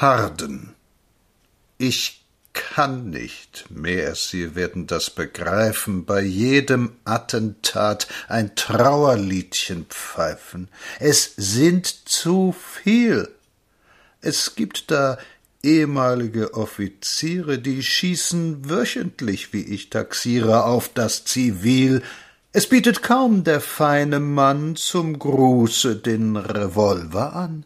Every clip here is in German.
Harden. Ich kann nicht mehr, Sie werden das begreifen, bei jedem Attentat ein Trauerliedchen pfeifen. Es sind zu viel. Es gibt da ehemalige Offiziere, die schießen wöchentlich, wie ich taxiere, auf das Zivil. Es bietet kaum der feine Mann zum Gruße den Revolver an.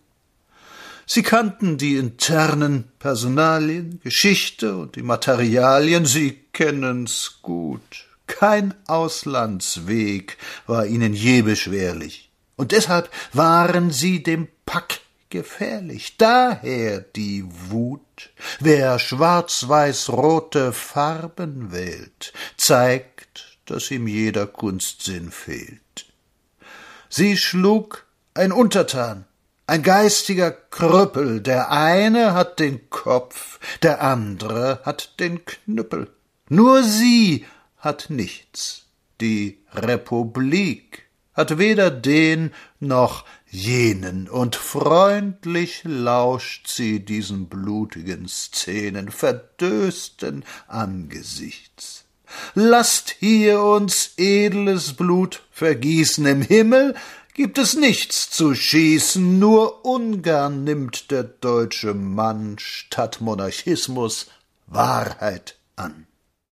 Sie kannten die internen Personalien, Geschichte und die Materialien, sie kennen's gut. Kein Auslandsweg war ihnen je beschwerlich, und deshalb waren sie dem Pack gefährlich. Daher die Wut. Wer schwarz-weiß-rote Farben wählt, zeigt, dass ihm jeder Kunstsinn fehlt. Sie schlug ein Untertan, ein geistiger Krüppel, der eine hat den Kopf, der andere hat den Knüppel. Nur sie hat nichts. Die Republik hat weder den noch jenen, und freundlich lauscht sie diesen blutigen Szenen verdösten Angesichts. Lasst hier uns edles Blut vergießen im Himmel, gibt es nichts zu schießen, nur ungern nimmt der deutsche Mann statt Monarchismus Wahrheit an.